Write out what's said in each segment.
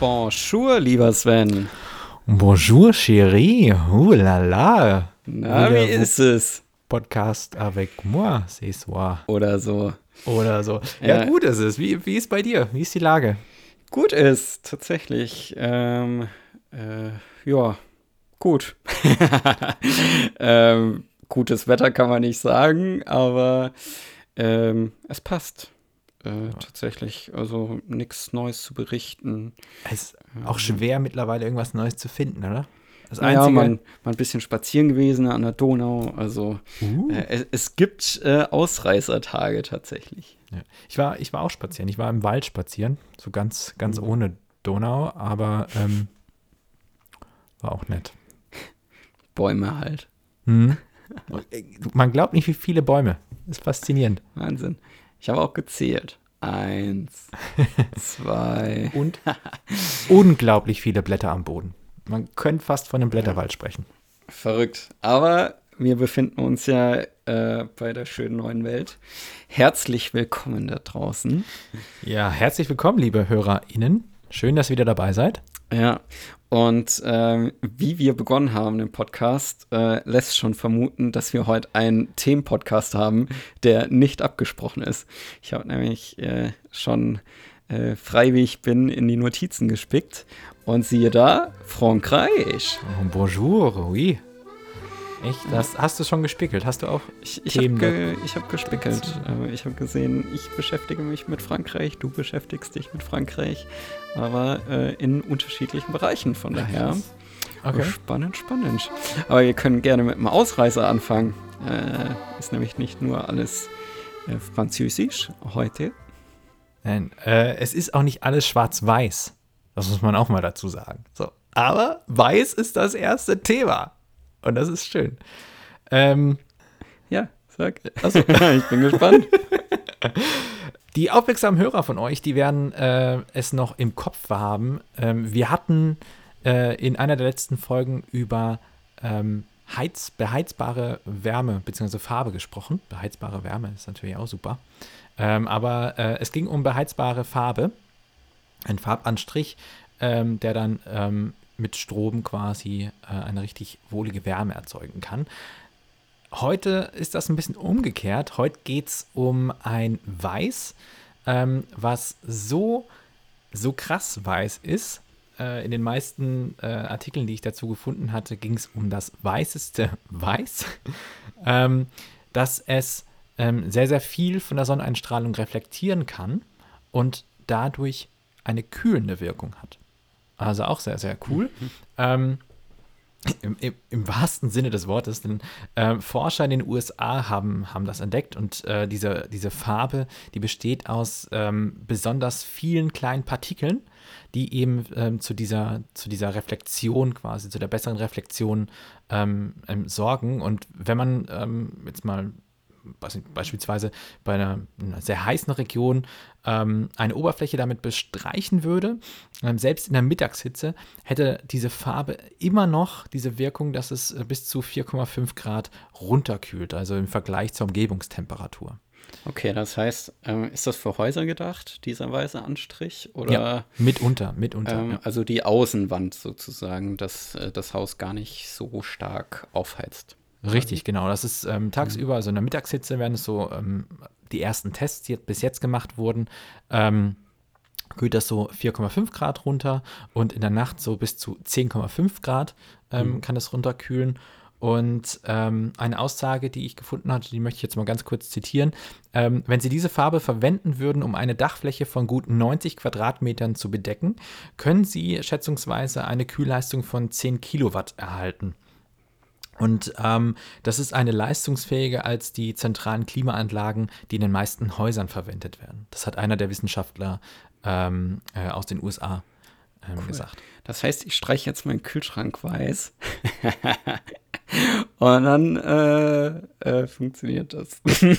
Bonjour, lieber Sven. Bonjour, chérie. Ouh la la. Na, wie ist es? Podcast avec moi ce soir. Oder so. Oder so. Ja, Ja. gut ist es. Wie, wie ist bei dir? Wie ist die Lage? Gut ist, tatsächlich. Ähm, äh, ja, gut. ähm, gutes Wetter kann man nicht sagen, aber ähm, es passt. Äh, Tatsächlich, also nichts Neues zu berichten. Es ist auch schwer mittlerweile irgendwas Neues zu finden, oder? Das Ja, Einzige. man, mal ein bisschen spazieren gewesen an der Donau. Also Uh. äh, es, es gibt äh, Ausreißertage tatsächlich. Ja. Ich, war, ich war auch spazieren. Ich war im Wald spazieren. So ganz, ganz ohne Donau, aber ähm, war auch nett. Bäume halt. Hm. Man glaubt nicht, wie viele Bäume. Das ist faszinierend. Wahnsinn. Ich habe auch gezählt. Eins, zwei. Und unglaublich viele Blätter am Boden. Man könnte fast von einem Blätterwald sprechen. Verrückt. Aber wir befinden uns ja äh, bei der schönen neuen Welt. Herzlich willkommen da draußen. Ja, herzlich willkommen, liebe HörerInnen. Schön, dass ihr wieder dabei seid. Ja, und ähm, wie wir begonnen haben, den Podcast, äh, lässt schon vermuten, dass wir heute einen Themenpodcast haben, der nicht abgesprochen ist. Ich habe nämlich äh, schon äh, frei, wie ich bin, in die Notizen gespickt und siehe da, Frankreich. Oh, bonjour, oui. Echt? Das hast du schon gespickelt? Hast du auch? Ich, ich habe Themen ge, ich hab gespickelt. Äh, ich habe gesehen, ich beschäftige mich mit Frankreich, du beschäftigst dich mit Frankreich, aber äh, in unterschiedlichen Bereichen. Von daher Okay. spannend, spannend. Aber wir können gerne mit einem Ausreißer anfangen. Äh, ist nämlich nicht nur alles äh, französisch heute. Nein, äh, es ist auch nicht alles schwarz-weiß. Das muss man auch mal dazu sagen. So. Aber weiß ist das erste Thema. Und das ist schön. Ähm, Ja, sag. Achso, ich bin gespannt. Die aufmerksamen Hörer von euch, die werden äh, es noch im Kopf haben. Ähm, wir hatten äh, in einer der letzten Folgen über ähm, heiz beheizbare Wärme bzw. Farbe gesprochen. Beheizbare Wärme ist natürlich auch super. Ähm, aber äh, es ging um beheizbare Farbe. Ein Farbanstrich, ähm, der dann ähm, mit Strom quasi äh, eine richtig wohlige Wärme erzeugen kann. Heute ist das ein bisschen umgekehrt. Heute geht es um ein Weiß, ähm, was so, so krass weiß ist. Äh, in den meisten äh, Artikeln, die ich dazu gefunden hatte, ging es um das weißeste Weiß, ähm, dass es ähm, sehr, sehr viel von der Sonneneinstrahlung reflektieren kann und dadurch eine kühlende Wirkung hat. Also auch sehr, sehr cool. Ähm, im, im, im wahrsten Sinne des Wortes, denn äh, Forscher in den USA haben, haben das entdeckt und äh, diese, diese Farbe, die besteht aus ähm, besonders vielen kleinen Partikeln, die eben ähm, zu, dieser, zu dieser Reflexion quasi, zu der besseren Reflexion ähm, ähm, sorgen. Und wenn man ähm, jetzt mal nicht, beispielsweise bei einer, einer sehr heißen Region ähm, eine Oberfläche damit bestreichen würde, ähm, selbst in der Mittagshitze, hätte diese Farbe immer noch diese Wirkung, dass es äh, bis zu 4,5 Grad runterkühlt, also im Vergleich zur Umgebungstemperatur. Okay, das heißt, ähm, ist das für Häuser gedacht, dieser weiße Anstrich? Oder Ja, mitunter, mitunter. ähm, ja. also die Außenwand sozusagen, dass äh, das Haus gar nicht so stark aufheizt? Richtig, genau. Das ist ähm, tagsüber, also in der Mittagshitze werden es so ähm, die ersten Tests, die bis jetzt gemacht wurden, ähm, kühlt das so 4,5 Grad runter und in der Nacht so bis zu 10,5 Grad ähm, kann es runterkühlen. Und ähm, eine Aussage, die ich gefunden hatte, die möchte ich jetzt mal ganz kurz zitieren. Ähm, wenn Sie diese Farbe verwenden würden, um eine Dachfläche von gut 90 Quadratmetern zu bedecken, können Sie schätzungsweise eine Kühlleistung von 10 Kilowatt erhalten. Und ähm, das ist eine leistungsfähiger als die zentralen Klimaanlagen, die in den meisten Häusern verwendet werden. Das hat einer der Wissenschaftler ähm, äh, aus den USA ähm, gesagt. Das heißt, ich streiche jetzt meinen Kühlschrank weiß. Und dann äh, äh, funktioniert das.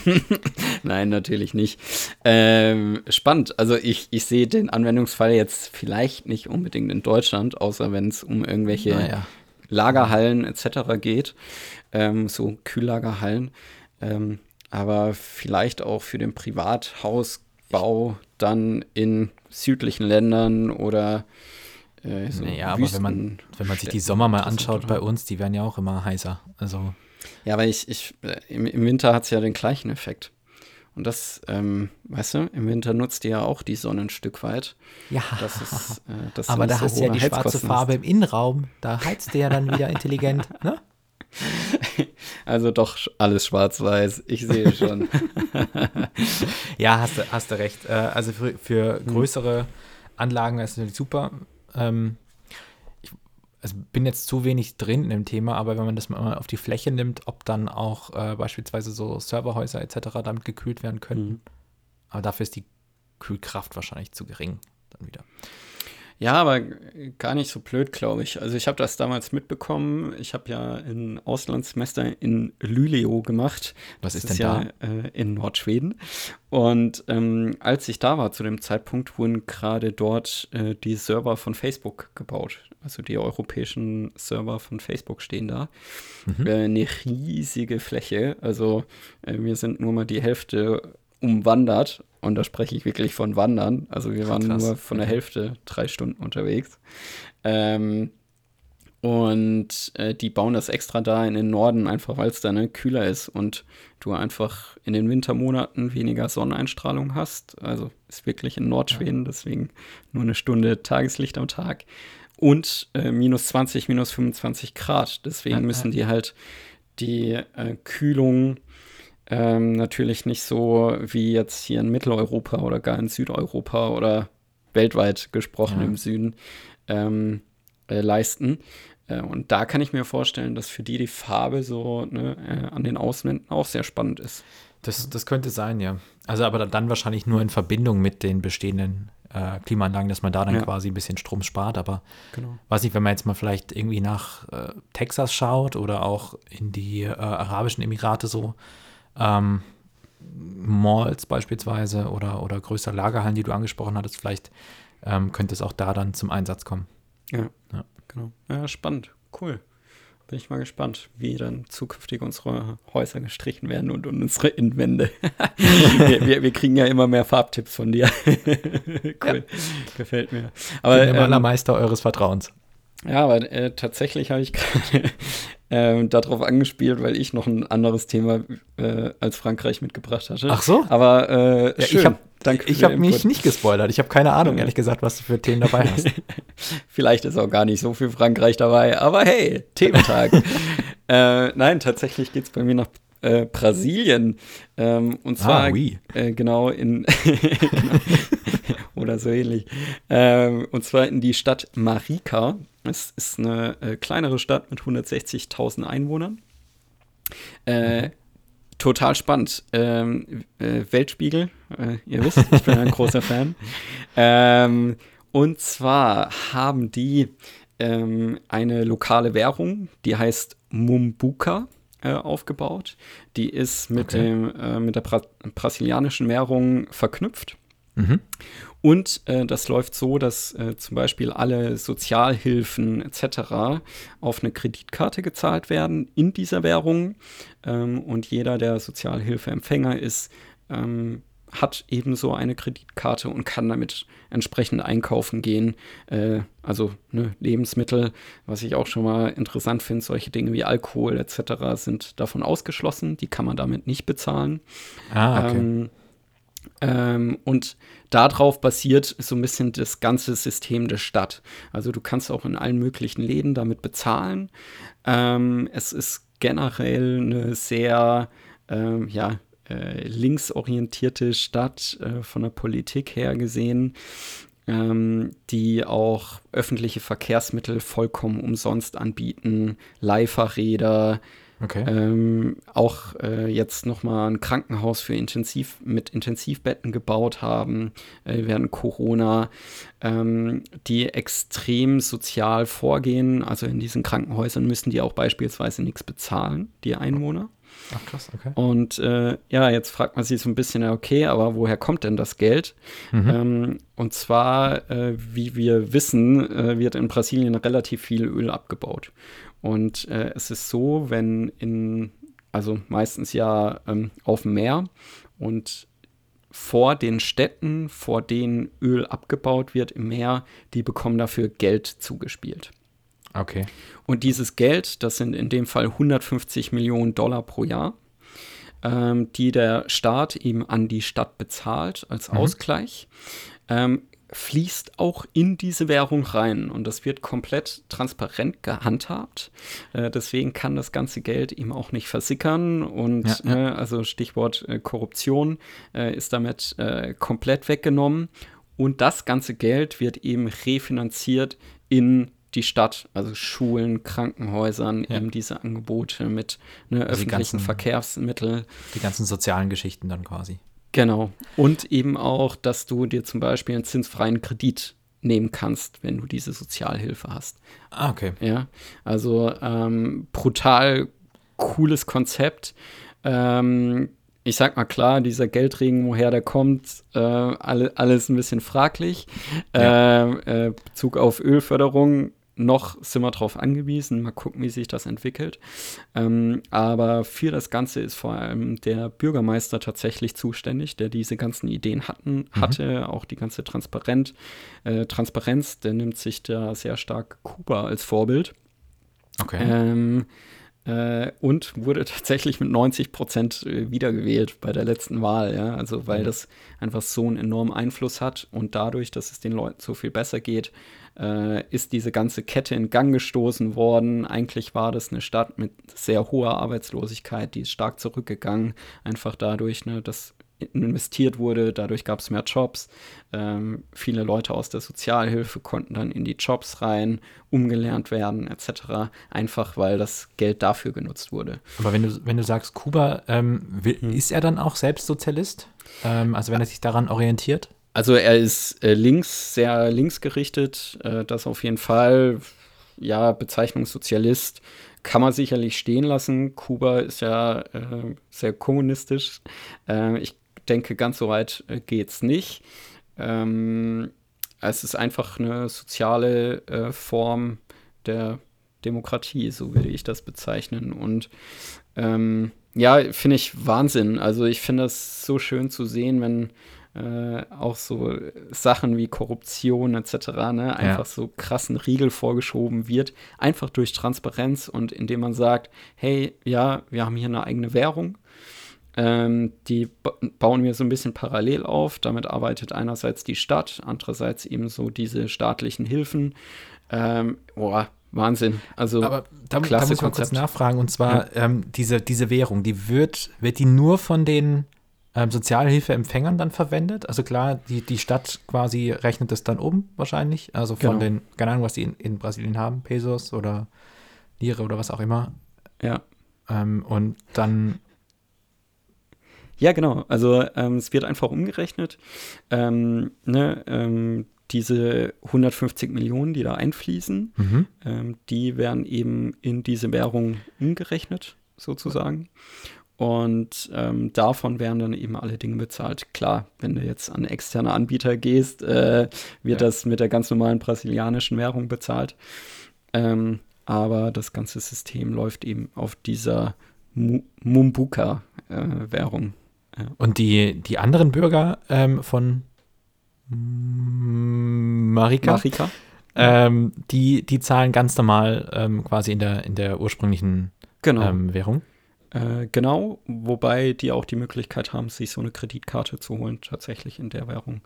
Nein, natürlich nicht. Ähm, spannend. Also ich, ich sehe den Anwendungsfall jetzt vielleicht nicht unbedingt in Deutschland, außer wenn es um irgendwelche Naja. Lagerhallen etc. geht. Ähm, so Kühllagerhallen. Ähm, aber vielleicht auch für den Privathausbau dann in südlichen Ländern oder äh, so naja, aber wenn man, wenn man sich die Sommer mal anschaut bei uns, die werden ja auch immer heißer. Also. Ja, aber ich, ich, äh, im, im Winter hat es ja den gleichen Effekt. Und das, ähm, weißt du, im Winter nutzt ihr ja auch die Sonne ein Stück weit. Ja, das ist, äh, das aber da so hast du ja die schwarze Farbe im Innenraum. Da heizt du ja dann wieder intelligent, ne? Also doch alles schwarz-weiß, ich sehe schon. ja, hast du, hast du recht. Äh, also für, für größere Anlagen ist es natürlich super. Ähm, also bin jetzt zu wenig drin in dem Thema, aber wenn man das mal auf die Fläche nimmt, ob dann auch äh, beispielsweise so Serverhäuser etc. damit gekühlt werden können. Mhm. Aber dafür ist die Kühlkraft wahrscheinlich zu gering dann wieder. Ja, aber gar nicht so blöd, glaube ich. Also ich habe das damals mitbekommen. Ich habe ja ein Auslandssemester in Luleå gemacht. Was ist, ist denn ja, da? Äh, in Nordschweden. Und ähm, als ich da war zu dem Zeitpunkt, wurden gerade dort äh, die Server von Facebook gebaut. Also die europäischen Server von Facebook stehen da. Mhm. Äh, eine riesige Fläche. Also äh, wir sind nur mal die Hälfte umwandert. Und da spreche ich wirklich von Wandern. Also wir waren Krass. nur von der Hälfte drei Stunden unterwegs. Ähm, und äh, die bauen das extra da in den Norden, einfach weil es da ne, kühler ist und du einfach in den Wintermonaten weniger Sonneneinstrahlung hast. Also ist wirklich in Nordschweden, deswegen nur eine Stunde Tageslicht am Tag. Und äh, minus 20, minus 25 Grad. Deswegen müssen die halt die äh, Kühlung ähm, natürlich nicht so wie jetzt hier in Mitteleuropa oder gar in Südeuropa oder weltweit gesprochen ja. im Süden ähm, äh, leisten. Äh, und da kann ich mir vorstellen, dass für die die Farbe so ne, äh, an den Außenwänden auch sehr spannend ist. Das, das könnte sein, ja. Also aber dann wahrscheinlich nur in Verbindung mit den bestehenden äh, Klimaanlagen, dass man da dann ja. quasi ein bisschen Strom spart. Aber genau. weiß nicht, wenn man jetzt mal vielleicht irgendwie nach äh, Texas schaut oder auch in die äh, Arabischen Emirate so, ähm, Malls beispielsweise oder, oder größere Lagerhallen, die du angesprochen hattest, vielleicht ähm, könnte es auch da dann zum Einsatz kommen. Ja, ja, genau. Ja, spannend. Cool. Bin ich mal gespannt, wie dann zukünftig unsere Häuser gestrichen werden und, und unsere Innenwände. wir, wir, wir, kriegen ja immer mehr Farbtipps von dir. cool. Ja. Gefällt mir. Aber, Bin immer ähm, Meister eures Vertrauens. Ja, aber äh, tatsächlich habe ich gerade ähm, darauf angespielt, weil ich noch ein anderes Thema äh, als Frankreich mitgebracht hatte. Ach so? Aber äh, ja, schön. ich habe ich habe mich nicht gespoilert. Ich habe keine Ahnung, ehrlich gesagt, was du für Themen dabei hast. Vielleicht ist auch gar nicht so viel Frankreich dabei, aber hey, Thementag. äh, nein, tatsächlich geht es bei mir nach äh, Brasilien. Ähm, und zwar ah, oui. äh, genau in oder so ähnlich. Ähm, und zwar in die Stadt Marica. Es ist eine äh, kleinere Stadt mit 160.000 Einwohnern. Äh. Total spannend. Ähm, äh, Weltspiegel, äh, ihr wisst, ich bin ein großer Fan. Ähm, und zwar haben die ähm, eine lokale Währung, die heißt Mumbuka äh, aufgebaut. Die ist mit, okay. dem, äh, mit der Bra brasilianischen Währung verknüpft. Mhm. Und äh, das läuft so, dass äh, zum Beispiel alle Sozialhilfen etc. auf eine Kreditkarte gezahlt werden in dieser Währung. Ähm, und jeder, der Sozialhilfeempfänger ist, ähm, hat ebenso eine Kreditkarte und kann damit entsprechend einkaufen gehen. Äh, also ne, Lebensmittel, was ich auch schon mal interessant finde, solche Dinge wie Alkohol etc. sind davon ausgeschlossen. Die kann man damit nicht bezahlen. Ah, okay. Ähm, ähm, und darauf basiert so ein bisschen das ganze System der Stadt. Also du kannst auch in allen möglichen Läden damit bezahlen. Ähm, es ist generell eine sehr, ähm, ja, äh, linksorientierte Stadt äh, von der Politik her gesehen, ähm, die auch öffentliche Verkehrsmittel vollkommen umsonst anbieten, Leihfahrräder, Okay. Ähm, auch äh, jetzt nochmal ein Krankenhaus für Intensiv mit Intensivbetten gebaut haben äh, während Corona, ähm, die extrem sozial vorgehen. Also in diesen Krankenhäusern müssen die auch beispielsweise nichts bezahlen, die Einwohner. Ach krass, okay. Und äh, ja, jetzt fragt man sich so ein bisschen, okay, aber woher kommt denn das Geld? Mhm. Ähm, und zwar, äh, wie wir wissen, äh, wird in Brasilien relativ viel Öl abgebaut. Und äh, es ist so, wenn in, also meistens ja ähm, auf dem Meer und vor den Städten, vor denen Öl abgebaut wird im Meer, die bekommen dafür Geld zugespielt. Okay. Und dieses Geld, das sind in dem Fall 150 Millionen Dollar pro Jahr, ähm, die der Staat eben an die Stadt bezahlt als Mhm. Ausgleich, ähm, fließt auch in diese Währung rein. Und das wird komplett transparent gehandhabt. Äh, deswegen kann das ganze Geld eben auch nicht versickern. Und Ja, ja. Äh, also Stichwort äh, Korruption äh, ist damit äh, komplett weggenommen. Und das ganze Geld wird eben refinanziert in die Stadt, also Schulen, Krankenhäusern, Ja. eben diese Angebote mit ne, Also die öffentlichen ganzen- Verkehrsmitteln. Die ganzen sozialen Geschichten dann quasi. Genau. Und eben auch, dass du dir zum Beispiel einen zinsfreien Kredit nehmen kannst, wenn du diese Sozialhilfe hast. Ah, okay. Ja, also ähm, brutal cooles Konzept. Ähm, ich sag mal klar, dieser Geldregen, woher der kommt, äh, alle, alles ein bisschen fraglich. Ähm, äh, Bezug auf Ölförderung, noch sind wir darauf angewiesen. Mal gucken, wie sich das entwickelt. Ähm, aber für das Ganze ist vor allem der Bürgermeister tatsächlich zuständig, der diese ganzen Ideen hatten, hatte, auch die ganze Transparent, äh, Transparenz. Der nimmt sich da sehr stark Kuba als Vorbild. Okay. Ähm, äh, und wurde tatsächlich mit 90 Prozent äh, wiedergewählt bei der letzten Wahl, ja. Also weil das einfach so einen enormen Einfluss hat und dadurch, dass es den Leuten so viel besser geht, äh, ist diese ganze Kette in Gang gestoßen worden. Eigentlich war das eine Stadt mit sehr hoher Arbeitslosigkeit, die ist stark zurückgegangen, einfach dadurch, ne, dass investiert wurde, dadurch gab es mehr Jobs. Ähm, viele Leute aus der Sozialhilfe konnten dann in die Jobs rein, umgelernt werden, etc. Einfach weil das Geld dafür genutzt wurde. Aber wenn du, wenn du sagst, Kuba, ähm, will, Hm. ist er dann auch selbst Sozialist? Ähm, also wenn er sich daran orientiert? Also er ist äh, links, sehr linksgerichtet, äh, das auf jeden Fall, ja, Bezeichnung Sozialist kann man sicherlich stehen lassen. Kuba ist ja äh, sehr kommunistisch. Äh, ich denke, ganz so weit äh, geht's nicht. Ähm, es ist einfach eine soziale äh, Form der Demokratie, so würde ich das bezeichnen. Und ähm, ja, finde ich Wahnsinn. Also ich finde es so schön zu sehen, wenn äh, auch so Sachen wie Korruption etc. Ne, einfach so krassen Riegel vorgeschoben wird, einfach durch Transparenz und indem man sagt, hey, ja, wir haben hier eine eigene Währung, ähm, die ba bauen wir so ein bisschen parallel auf. Damit arbeitet einerseits die Stadt, andererseits eben so diese staatlichen Hilfen. Ähm, boah, Wahnsinn. Also Aber da, da muss ich mal kurz nachfragen. Und zwar ähm, diese, diese Währung, die wird, wird die nur von den ähm, Sozialhilfeempfängern dann verwendet? Also klar, die, die Stadt quasi rechnet das dann um wahrscheinlich. Also von Genau. den, keine Ahnung, was die in, in Brasilien haben, Pesos oder Lire oder was auch immer. ja. Ähm, und dann, Ja, genau. Also ähm, es wird einfach umgerechnet. Ähm, ne, ähm, diese 150 Millionen, die da einfließen, mhm. ähm, die werden eben in diese Währung umgerechnet, sozusagen. Und ähm, davon werden dann eben alle Dinge bezahlt. Klar, wenn du jetzt an externe Anbieter gehst, äh, wird Ja. das mit der ganz normalen brasilianischen Währung bezahlt. Ähm, aber das ganze System läuft eben auf dieser Mu Mumbuka-Währung. und die, die anderen Bürger ähm, von Marika, Marika? ähm, die, die zahlen ganz normal ähm, quasi in der, in der ursprünglichen Genau. ähm, Währung. Äh, genau, wobei die auch die Möglichkeit haben, sich so eine Kreditkarte zu holen, tatsächlich in der Währung.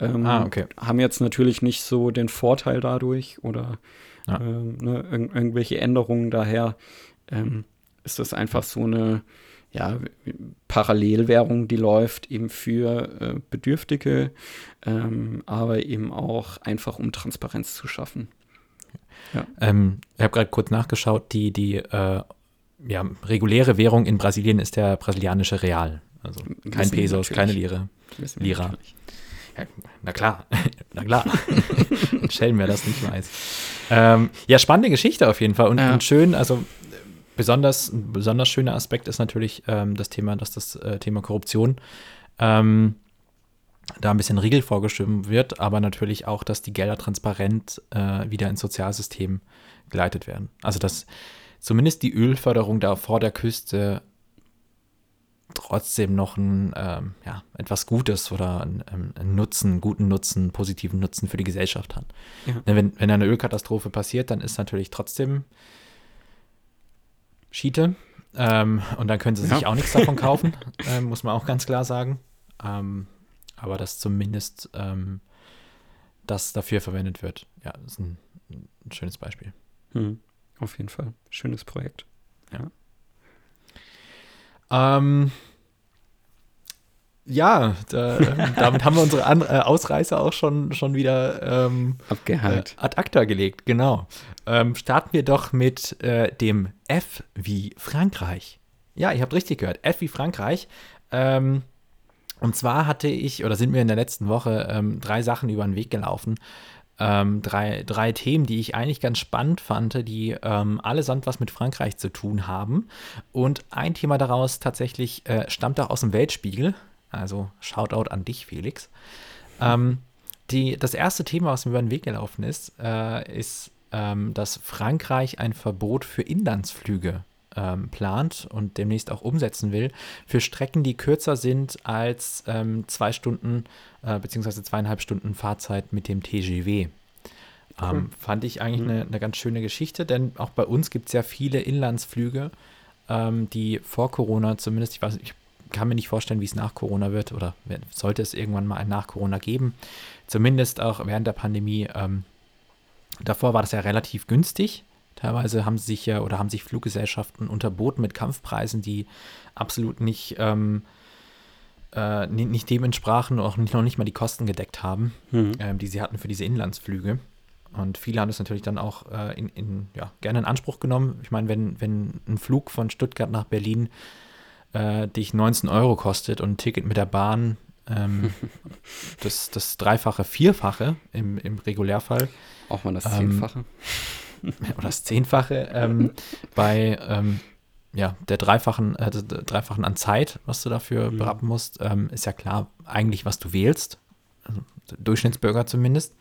Ähm, Ah, okay. Haben jetzt natürlich nicht so den Vorteil dadurch oder Ja. ähm, ne, irg irgendwelche Änderungen. Daher ähm, ist das einfach so eine ja, Parallelwährung, die läuft eben für äh, Bedürftige, ähm, aber eben auch einfach, um Transparenz zu schaffen. Ähm, ich habe gerade kurz nachgeschaut, die, die äh, ja, reguläre Währung in Brasilien ist der brasilianische Real. Also kein wir Pesos, keine Lire. Wir Lira. Ja, na klar, na klar. Schelm, wer das nicht weiß. Ähm, ja, spannende Geschichte auf jeden Fall und, Ja. und schön, also besonders, ein besonders schöner Aspekt ist natürlich ähm, das Thema, dass das äh, Thema Korruption ähm, da ein bisschen Riegel vorgestimmt wird, aber natürlich auch, dass die Gelder transparent äh, wieder ins Sozialsystem geleitet werden. Also dass zumindest die Ölförderung da vor der Küste trotzdem noch ein, ähm, ja, etwas Gutes oder ein, ähm, ein Nutzen, guten Nutzen, positiven Nutzen für die Gesellschaft hat. Ja. Ne, wenn, wenn eine Ölkatastrophe passiert, dann ist natürlich trotzdem Schiete. Ähm, und dann können sie sich ja. auch nichts davon kaufen, ähm, muss man auch ganz klar sagen. Ähm, aber dass zumindest ähm, das dafür verwendet wird, ja, ist ein, ein schönes Beispiel. Mhm. Auf jeden Fall. Schönes Projekt. Ja. Ähm, ja, da, ähm, damit haben wir unsere An äh, Ausreißer auch schon, schon wieder ähm, abgehakt. Äh, ad acta gelegt, genau. Ähm, starten wir doch mit äh, dem F wie Frankreich. Ja, ihr habt richtig gehört. F wie Frankreich. Ähm, und zwar hatte ich, oder sind mir in der letzten Woche ähm, drei Sachen über den Weg gelaufen. Ähm, drei, drei Themen, die ich eigentlich ganz spannend fand, die ähm, allesamt was mit Frankreich zu tun haben. Und ein Thema daraus tatsächlich äh, stammt auch aus dem Weltspiegel. Also Shoutout an dich, Felix. Ähm, die, das erste Thema, was mir über den Weg gelaufen ist, äh, ist, ähm, dass Frankreich ein Verbot für Inlandsflüge ähm, plant und demnächst auch umsetzen will, für Strecken, die kürzer sind als ähm, zwei Stunden äh, beziehungsweise zweieinhalb Stunden Fahrzeit mit dem TGW. Ähm, fand ich eigentlich eine, mhm. eine ganz schöne Geschichte, denn auch bei uns gibt es ja viele Inlandsflüge, ähm, die vor Corona zumindest, ich weiß nicht, ich kann mir nicht vorstellen, wie es nach Corona wird oder sollte es irgendwann mal ein nach Corona geben. Zumindest auch während der Pandemie. Ähm, davor war das ja relativ günstig. Teilweise haben sich ja oder haben sich Fluggesellschaften unterboten mit Kampfpreisen, die absolut nicht, ähm, äh, nicht dem entsprachen und auch nicht, noch nicht mal die Kosten gedeckt haben, mhm. ähm, die sie hatten für diese Inlandsflüge. Und viele haben das natürlich dann auch äh, in, in, ja, gerne in Anspruch genommen. Ich meine, wenn, wenn ein Flug von Stuttgart nach Berlin äh, dich 19 Euro kostet und ein Ticket mit der Bahn ähm, das, das Dreifache, Vierfache im, im Regulärfall. Auch mal das ähm, Zehnfache. Ähm, oder das Zehnfache ähm, bei ähm, ja, der dreifachen, äh, dreifachen an Zeit, was du dafür mhm. berappen musst, ähm, ist ja klar eigentlich, was du wählst. Also Durchschnittsbürger zumindest.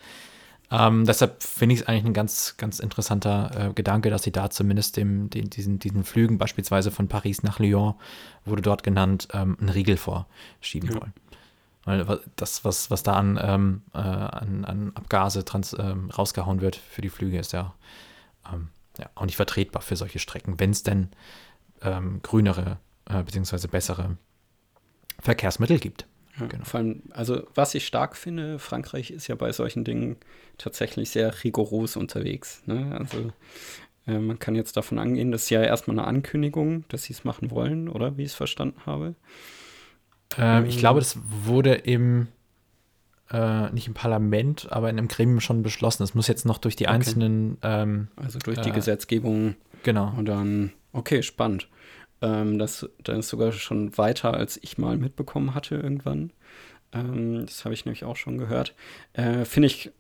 Ähm, deshalb finde ich es eigentlich ein ganz, ganz interessanter äh, Gedanke, dass sie da zumindest dem, den, diesen, diesen Flügen, beispielsweise von Paris nach Lyon, wurde dort genannt, ähm, einen Riegel vorschieben ja. wollen. Weil das, was, was da an, ähm, äh, an, an Abgase trans, ähm, rausgehauen wird für die Flüge, ist ja ähm, ja, auch nicht vertretbar für solche Strecken, wenn es denn ähm, grünere äh, bzw. bessere Verkehrsmittel gibt. Ja, genau. Vor allem, also was ich stark finde, Frankreich ist ja bei solchen Dingen tatsächlich sehr rigoros unterwegs. Ne? Also äh, man kann jetzt davon angehen, das ist ja erstmal eine Ankündigung, dass sie es machen wollen, oder wie ich es verstanden habe. Ähm, ich glaube, das wurde im äh, nicht im Parlament, aber in einem Gremium schon beschlossen. Es muss jetzt noch durch die okay. einzelnen. Ähm, also durch die äh, Gesetzgebung. Genau. Und dann, okay, spannend. Ähm, das, das ist sogar schon weiter, als ich mal mitbekommen hatte irgendwann. Ähm, das habe ich nämlich auch schon gehört. Äh, Finde ich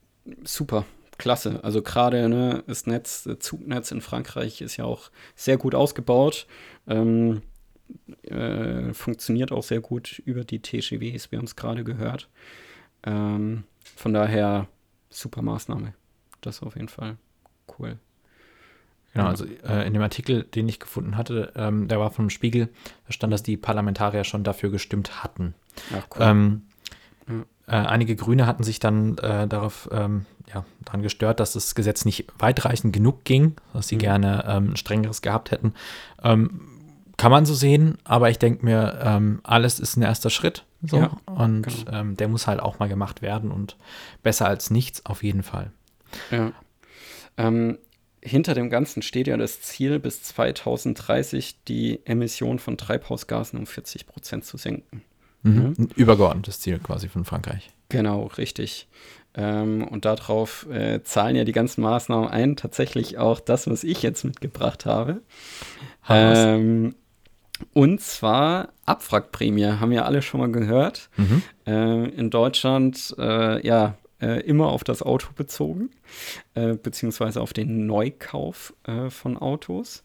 super. Klasse. Also gerade ne, das Netz, das Zugnetz in Frankreich ist ja auch sehr gut ausgebaut. Ähm, äh, funktioniert auch sehr gut über die TGWs, wir haben es gerade gehört. Ähm, von daher super Maßnahme. Das auf jeden Fall cool. Genau, also äh, in dem Artikel, den ich gefunden hatte, ähm, der war vom Spiegel, da stand, dass die Parlamentarier schon dafür gestimmt hatten. Ach, cool. Ähm, ja. äh, einige Grüne hatten sich dann äh, darauf ähm, ja, daran gestört, dass das Gesetz nicht weitreichend genug ging, dass sie mhm. gerne ähm, strengeres gehabt hätten. Ähm, kann man so sehen, aber ich denke mir, ähm, alles ist ein erster Schritt. So. Ja, und genau. ähm, der muss halt auch mal gemacht werden und besser als nichts auf jeden Fall. Ja. Ähm, hinter dem Ganzen steht ja das Ziel, bis 2030 die Emission von Treibhausgasen um 40 Prozent zu senken. Mhm. Ja. Übergeordnetes Ziel quasi von Frankreich. Genau, richtig. Ähm, und darauf äh, zahlen ja die ganzen Maßnahmen ein. Tatsächlich auch das, was ich jetzt mitgebracht habe. Ähm, und zwar Abwrackprämie, haben ja alle schon mal gehört. Mhm. Äh, in Deutschland, äh, ja, äh, immer auf das Auto bezogen, äh, beziehungsweise auf den Neukauf äh, von Autos.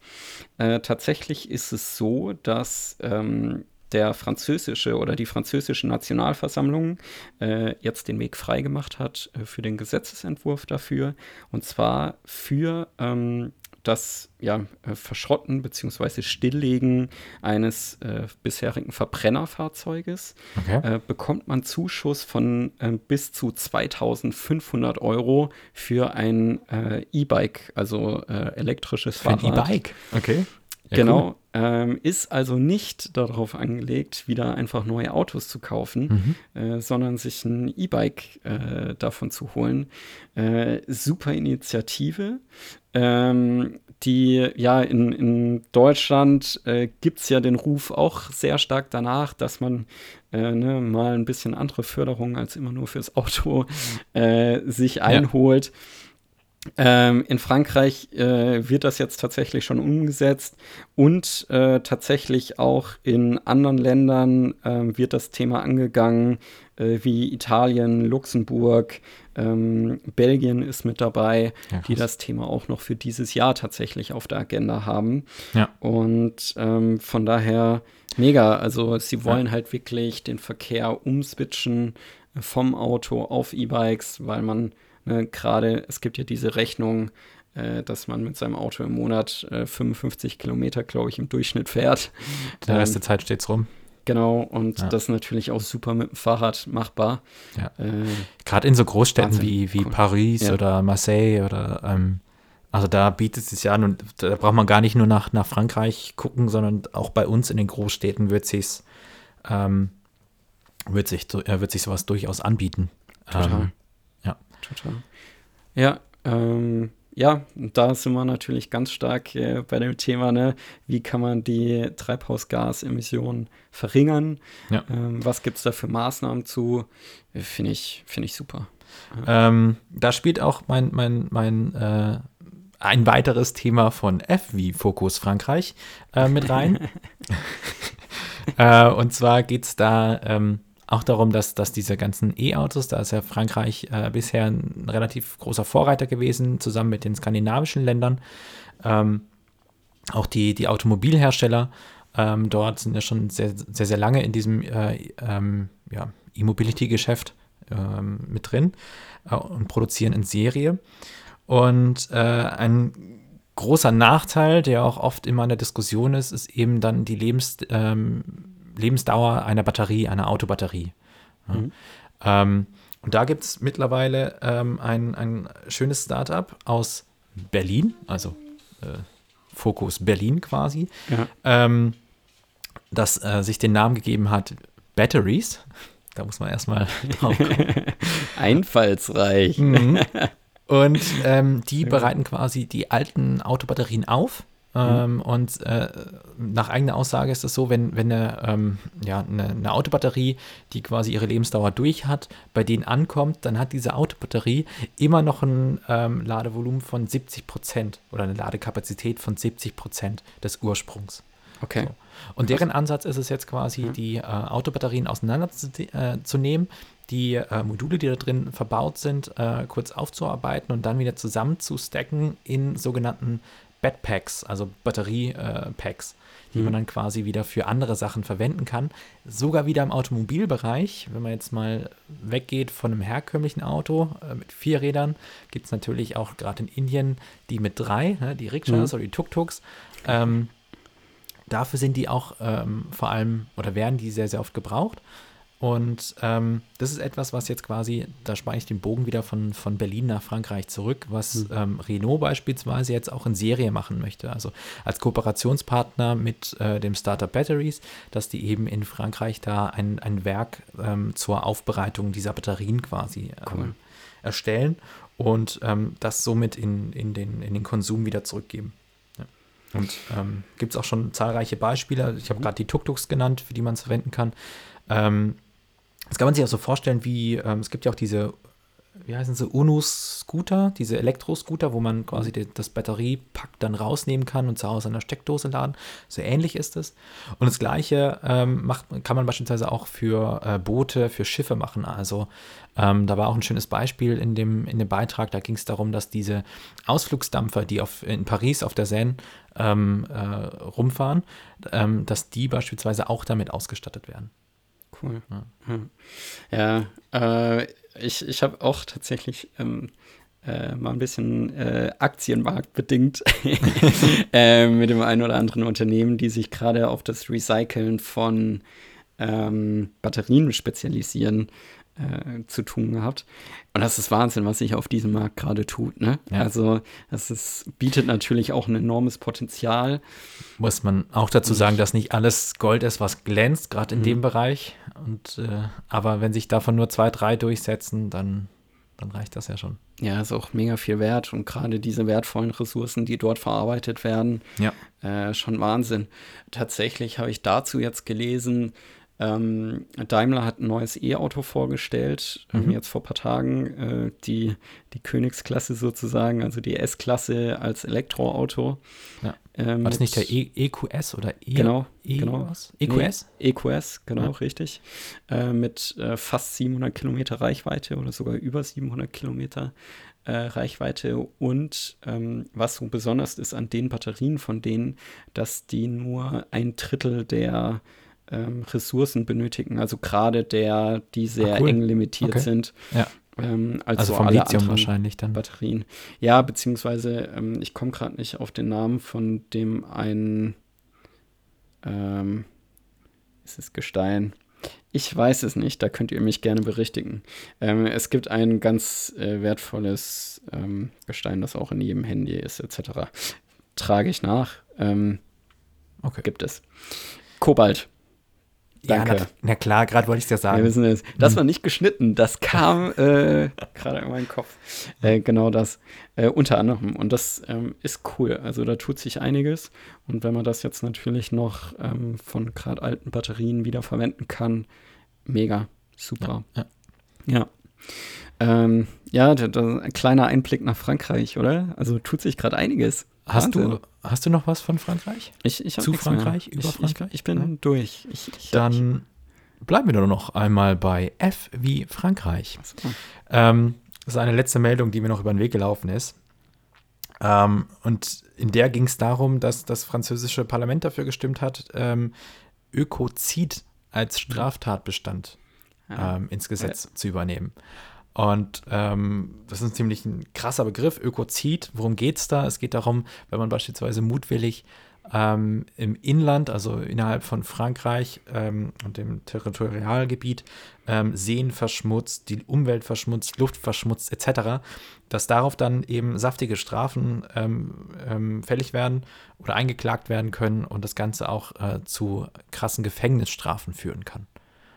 Äh, tatsächlich ist es so, dass ähm, der französische oder die französische Nationalversammlung jetzt den Weg freigemacht hat für den Gesetzesentwurf dafür. Und zwar für ähm, das ja, äh, Verschrotten bzw. Stilllegen eines äh, bisherigen Verbrennerfahrzeuges okay. äh, bekommt man Zuschuss von äh, bis zu 2500 Euro für ein äh, E-Bike, also äh, elektrisches für Fahrrad. Ein E-Bike, okay. Ja, genau. Cool. Ähm, ist also nicht darauf angelegt, wieder einfach neue Autos zu kaufen, mhm. äh, sondern sich ein E-Bike äh, davon zu holen. Äh, super Initiative. Ähm, die, ja, in, in Deutschland äh, gibt es ja den Ruf auch sehr stark danach, dass man äh, ne, mal ein bisschen andere Förderung als immer nur fürs Auto äh, sich einholt. Ja. Ähm, in Frankreich äh, wird das jetzt tatsächlich schon umgesetzt und äh, tatsächlich auch in anderen Ländern äh, wird das Thema angegangen, äh, wie Italien, Luxemburg, ähm, Belgien ist mit dabei, ja, die das Thema auch noch für dieses Jahr tatsächlich auf der Agenda haben. Ja. Und ähm, von daher mega. Also sie wollen ja. halt wirklich den Verkehr umswitchen vom Auto auf E-Bikes, weil man Ne, Gerade es gibt ja diese Rechnung, äh, dass man mit seinem Auto im Monat äh, 55 Kilometer, glaube ich, im Durchschnitt fährt. Der Rest der Zeit steht es rum. Genau, und ja. das ist natürlich auch super mit dem Fahrrad machbar. Ja. Äh, Gerade in so Großstädten wie, wie cool. Paris ja. oder Marseille oder ähm, also da bietet es sich an und da braucht man gar nicht nur nach, nach Frankreich gucken, sondern auch bei uns in den Großstädten wird sich's ähm, wird sich wird sich sowas durchaus anbieten. Total. Ähm, total. Ja, ähm, ja, da sind wir natürlich ganz stark äh, bei dem Thema, ne? wie kann man die Treibhausgasemissionen verringern? Ja. Ähm, was gibt es da für Maßnahmen zu? Äh, Finde ich, find ich super. Ähm, da spielt auch mein, mein, mein äh, ein weiteres Thema von F wie Fokus Frankreich äh, mit rein. Äh, und zwar geht es da ähm, auch darum, dass, dass diese ganzen E-Autos, da ist ja Frankreich äh, bisher ein relativ großer Vorreiter gewesen, zusammen mit den skandinavischen Ländern. Ähm, auch die, die Automobilhersteller ähm, dort sind ja schon sehr, sehr, sehr lange in diesem äh, ähm, ja, E-Mobility-Geschäft ähm, mit drin äh, und produzieren in Serie. Und äh, ein großer Nachteil, der auch oft immer in der Diskussion ist, ist eben dann die Lebens, ähm, Lebensdauer einer Batterie, einer Autobatterie. Ja. Mhm. Ähm, und da gibt es mittlerweile ähm, ein, ein schönes Startup aus Berlin, also äh, Fokus Berlin quasi, ja. ähm, das äh, sich den Namen gegeben hat Batteries. Da muss man erstmal drauf kommen. Einfallsreich. Mhm. Und ähm, die bereiten quasi die alten Autobatterien auf ähm, mhm. Und äh, nach eigener Aussage ist es so, wenn, wenn eine, ähm, ja, eine, eine, Autobatterie, die quasi ihre Lebensdauer durch hat, bei denen ankommt, dann hat diese Autobatterie immer noch ein ähm, Ladevolumen von 70 Prozent oder eine Ladekapazität von 70 Prozent des Ursprungs. Okay. So. Und deren Ansatz ist es jetzt quasi, mhm. die äh, Autobatterien auseinanderzunehmen, äh, die äh, Module, die da drin verbaut sind, äh, kurz aufzuarbeiten und dann wieder zusammen zu stacken in sogenannten Backpacks, also Batteriepacks, äh, die mhm. man dann quasi wieder für andere Sachen verwenden kann. Sogar wieder im Automobilbereich, wenn man jetzt mal weggeht von einem herkömmlichen Auto äh, mit vier Rädern, gibt es natürlich auch gerade in Indien die mit drei, ne, die Rikschas mhm. oder die Tuk-Tuks. Ähm, dafür sind die auch ähm, vor allem oder werden die sehr, sehr oft gebraucht. Und ähm, das ist etwas, was jetzt quasi, da spare ich den Bogen wieder von, von Berlin nach Frankreich zurück, was mhm. ähm, Renault beispielsweise jetzt auch in Serie machen möchte. Also als Kooperationspartner mit äh, dem Startup Batteries, dass die eben in Frankreich da ein, ein Werk ähm, zur Aufbereitung dieser Batterien quasi ähm, cool. erstellen und ähm, das somit in, in, den, in den Konsum wieder zurückgeben. Und ähm, gibt es auch schon zahlreiche Beispiele. Ich habe gerade die Tuk-Tuks genannt, für die man es verwenden kann. Ähm, das kann man sich auch so vorstellen, wie ähm, es gibt ja auch diese, wie heißen sie, UNO-Scooter, diese Elektroscooter, wo man quasi die, das Batteriepack dann rausnehmen kann und zu Hause an der Steckdose laden. So ähnlich ist es. Und das Gleiche ähm, macht, kann man beispielsweise auch für äh, Boote, für Schiffe machen. Also ähm, da war auch ein schönes Beispiel in dem, in dem Beitrag. Da ging es darum, dass diese Ausflugsdampfer, die auf, in Paris auf der Seine ähm, äh, rumfahren, ähm, dass die beispielsweise auch damit ausgestattet werden. Cool. Ja, ja. Äh, ich, ich habe auch tatsächlich ähm, äh, mal ein bisschen äh, aktienmarktbedingt äh, mit dem einen oder anderen Unternehmen, die sich gerade auf das Recyceln von ähm, Batterien spezialisieren, äh, zu tun gehabt. Und das ist Wahnsinn, was sich auf diesem Markt gerade tut. Ne? Ja. Also das ist, bietet natürlich auch ein enormes Potenzial. Muss man auch dazu sagen, dass nicht alles Gold ist, was glänzt, gerade in mhm. dem Bereich. Und, äh, aber wenn sich davon nur zwei, drei durchsetzen, dann, dann reicht das ja schon. Ja, ist auch mega viel wert. Und gerade diese wertvollen Ressourcen, die dort verarbeitet werden, ja. äh, schon Wahnsinn. Tatsächlich habe ich dazu jetzt gelesen, ähm, Daimler hat ein neues E-Auto vorgestellt, ähm, mhm. jetzt vor ein paar Tagen, äh, die, die Königsklasse sozusagen, also die S-Klasse als Elektroauto. Ja. Ähm, War das nicht der e EQS oder e genau, e genau. EQS? Nee, EQS, genau, ja. richtig. Äh, mit äh, fast 700 Kilometer Reichweite oder sogar über 700 Kilometer äh, Reichweite. Und ähm, was so besonders ist an den Batterien von denen, dass die nur ein Drittel der ähm, Ressourcen benötigen, also gerade der, die sehr cool. eng limitiert okay. sind. Ja. Ähm, als also so vom Lithium wahrscheinlich dann. Batterien. Ja, beziehungsweise ähm, ich komme gerade nicht auf den Namen von dem einen ähm, ist es Gestein. Ich weiß es nicht, da könnt ihr mich gerne berichtigen. Ähm, es gibt ein ganz äh, wertvolles ähm, Gestein, das auch in jedem Handy ist, etc. Trage ich nach. Ähm, okay. Gibt es. Kobalt. Danke. Ja, na, na klar, gerade wollte ich es ja sagen. Wir wissen es. Das mhm. war nicht geschnitten, das kam äh, gerade in meinen Kopf. Äh, genau das. Äh, unter anderem. Und das ähm, ist cool. Also da tut sich einiges. Und wenn man das jetzt natürlich noch ähm, von gerade alten Batterien wieder verwenden kann, mega. Super. Ja. Ja. ja. Ähm, ja, ein kleiner Einblick nach Frankreich, oder? Also tut sich gerade einiges. Hast du, hast du noch was von Frankreich? Ich, ich Zu Frankreich, mehr. über ich, Frankreich? Ich, ich bin ja. durch. Dann bleiben wir doch noch einmal bei F wie Frankreich. So. Ähm, das ist eine letzte Meldung, die mir noch über den Weg gelaufen ist. Ähm, und in der ging es darum, dass das französische Parlament dafür gestimmt hat, ähm, Ökozid als Straftatbestand ja. ähm, ins Gesetz ja. zu übernehmen. Und ähm, das ist ein ziemlich ein krasser Begriff, Ökozid. Worum geht es da? Es geht darum, wenn man beispielsweise mutwillig ähm, im Inland, also innerhalb von Frankreich ähm, und dem Territorialgebiet, ähm, Seen verschmutzt, die Umwelt verschmutzt, Luft verschmutzt etc., dass darauf dann eben saftige Strafen ähm, ähm, fällig werden oder eingeklagt werden können und das Ganze auch äh, zu krassen Gefängnisstrafen führen kann.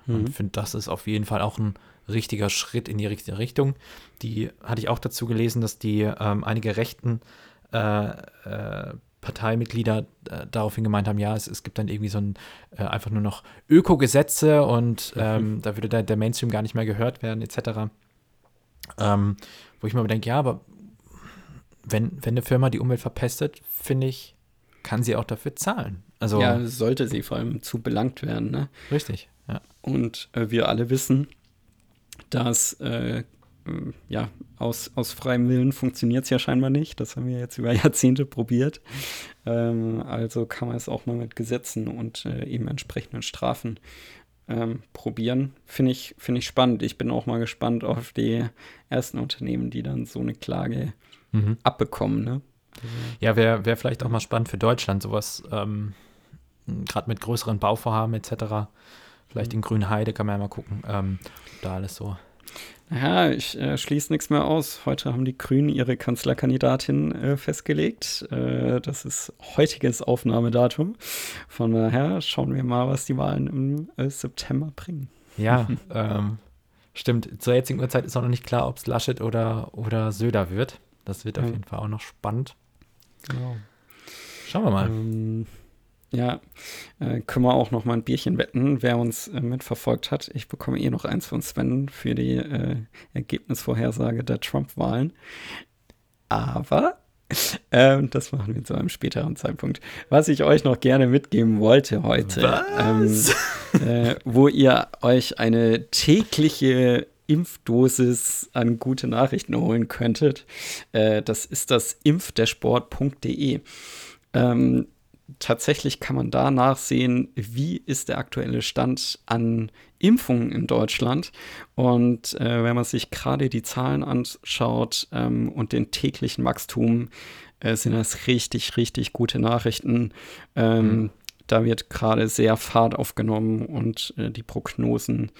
Mhm. Und ich finde, das ist auf jeden Fall auch ein richtiger Schritt in die richtige Richtung. Die hatte ich auch dazu gelesen, dass die ähm, einige rechten äh, äh, Parteimitglieder äh, daraufhin gemeint haben, ja, es, es gibt dann irgendwie so ein äh, einfach nur noch Ökogesetze und mhm. ähm, da würde der, der, Mainstream gar nicht mehr gehört werden, etc. Ähm, wo ich mir denke, ja, aber wenn, wenn eine Firma die Umwelt verpestet, finde ich, kann sie auch dafür zahlen. Also, ja, sollte sie vor allem zu belangt werden. Ne? Richtig, ja. Und äh, wir alle wissen, dass äh, ja, aus, aus freiem Willen funktioniert es ja scheinbar nicht. Das haben wir jetzt über Jahrzehnte probiert. Ähm, also kann man es auch mal mit Gesetzen und äh, eben entsprechenden Strafen ähm, probieren. Finde ich, find ich spannend. Ich bin auch mal gespannt auf die ersten Unternehmen, die dann so eine Klage mhm. abbekommen. Ne? Ja, wäre wär vielleicht auch mal spannend für Deutschland, sowas, ähm, gerade mit größeren Bauvorhaben etc. Vielleicht in Grünheide kann man ja mal gucken, ähm, da alles so. Ja, ich äh, schließe nichts mehr aus. Heute haben die Grünen ihre Kanzlerkandidatin äh, festgelegt. Äh, das ist heutiges Aufnahmedatum. Von daher schauen wir mal, was die Wahlen im äh, September bringen. Ja, ähm, stimmt. Zur jetzigen Uhrzeit ist auch noch nicht klar, ob es Laschet oder, oder Söder wird. Das wird auf jeden Fall auch noch spannend. Genau. Schauen wir mal. Ähm, ja, äh, können wir auch noch mal ein Bierchen wetten, wer uns äh, mitverfolgt hat. Ich bekomme eh noch eins von Sven für die äh, Ergebnisvorhersage der Trump-Wahlen. Aber ähm, das machen wir zu einem späteren Zeitpunkt. Was ich euch noch gerne mitgeben wollte heute, ähm, äh, wo ihr euch eine tägliche Impfdosis an gute Nachrichten holen könntet, äh, das ist das impfdersport.de. Ähm, tatsächlich kann man da nachsehen, wie ist der aktuelle Stand an Impfungen in Deutschland. Und äh, wenn man sich gerade die Zahlen anschaut ähm, und den täglichen Wachstum, äh, sind das richtig, richtig gute Nachrichten. Ähm, mhm. Da wird gerade sehr Fahrt aufgenommen und äh, die Prognosen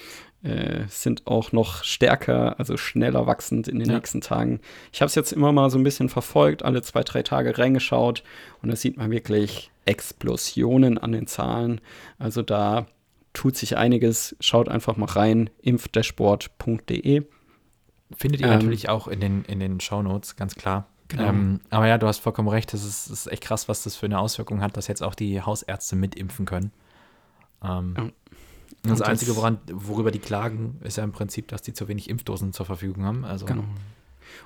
äh, sind auch noch stärker, also schneller wachsend in den ja. nächsten Tagen. Ich habe es jetzt immer mal so ein bisschen verfolgt, alle zwei, drei Tage reingeschaut und da sieht man wirklich Explosionen an den Zahlen. Also da tut sich einiges. Schaut einfach mal rein, impfdashboard.de. Findet ihr ähm, natürlich auch in den, in den Shownotes, ganz klar. Genau. Ähm, aber ja, du hast vollkommen recht, das ist, ist, echt krass, was das für eine Auswirkung hat, dass jetzt auch die Hausärzte mitimpfen können. Ähm, ja. Das, das Einzige, woran, worüber die klagen, ist ja im Prinzip, dass die zu wenig Impfdosen zur Verfügung haben. Also genau.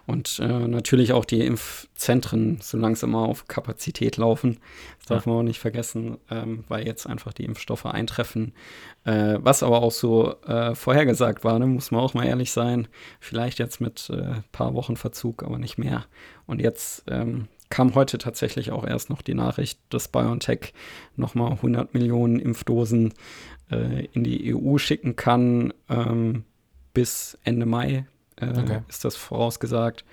Und äh, natürlich auch die Impfzentren so langsam auf Kapazität laufen. Das darf ja. man auch nicht vergessen, ähm, weil jetzt einfach die Impfstoffe eintreffen. Äh, was aber auch so äh, vorhergesagt war, ne, muss man auch mal ehrlich sein. Vielleicht jetzt mit ein äh, paar Wochen Verzug, aber nicht mehr. Und jetzt ähm, kam heute tatsächlich auch erst noch die Nachricht, dass BioNTech nochmal 100 Millionen Impfdosen äh, in die EU schicken kann ähm, bis Ende Mai äh, okay. ist das vorausgesagt,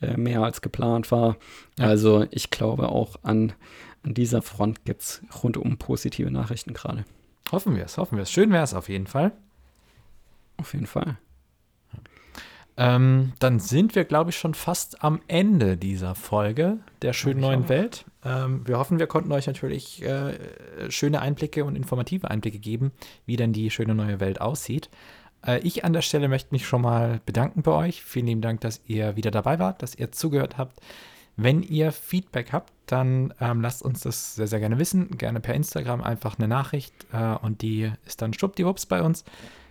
äh, mehr als geplant war. Ja. Also ich glaube auch an, an dieser Front gibt es rundum positive Nachrichten gerade. Hoffen wir es, hoffen wir es. Schön wäre es auf jeden Fall. Auf jeden Fall. Ähm, dann sind wir, glaube ich, schon fast am Ende dieser Folge der schönen neuen auch. Welt. Ähm, wir hoffen, wir konnten euch natürlich äh, schöne Einblicke und informative Einblicke geben, wie denn die schöne neue Welt aussieht. Äh, ich an der Stelle möchte mich schon mal bedanken bei euch. Vielen lieben Dank, dass ihr wieder dabei wart, dass ihr zugehört habt. Wenn ihr Feedback habt, dann ähm, lasst uns das sehr, sehr gerne wissen. Gerne per Instagram einfach eine Nachricht äh, und die ist dann schwuppdiwupps bei uns.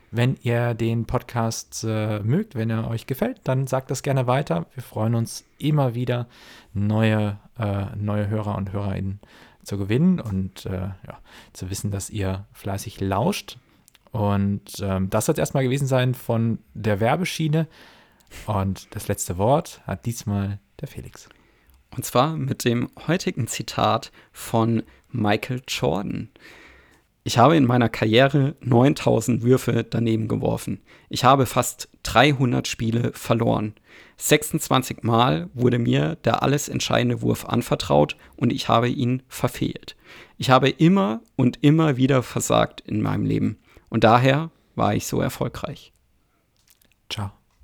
Wenn ihr den Podcast äh, mögt, wenn er euch gefällt, dann sagt das gerne weiter. Wir freuen uns immer wieder, neue, äh, neue Hörer und Hörerinnen zu gewinnen und äh, ja, zu wissen, dass ihr fleißig lauscht. Und ähm, das wird erstmal gewesen sein von der Werbeschiene. Und das letzte Wort hat diesmal der Felix. Und zwar mit dem heutigen Zitat von Michael Jordan. Ich habe in meiner Karriere 9000 Würfe daneben geworfen. Ich habe fast 300 Spiele verloren. 26 Mal wurde mir der alles entscheidende Wurf anvertraut und ich habe ihn verfehlt. Ich habe immer und immer wieder versagt in meinem Leben. Und daher war ich so erfolgreich. Ciao.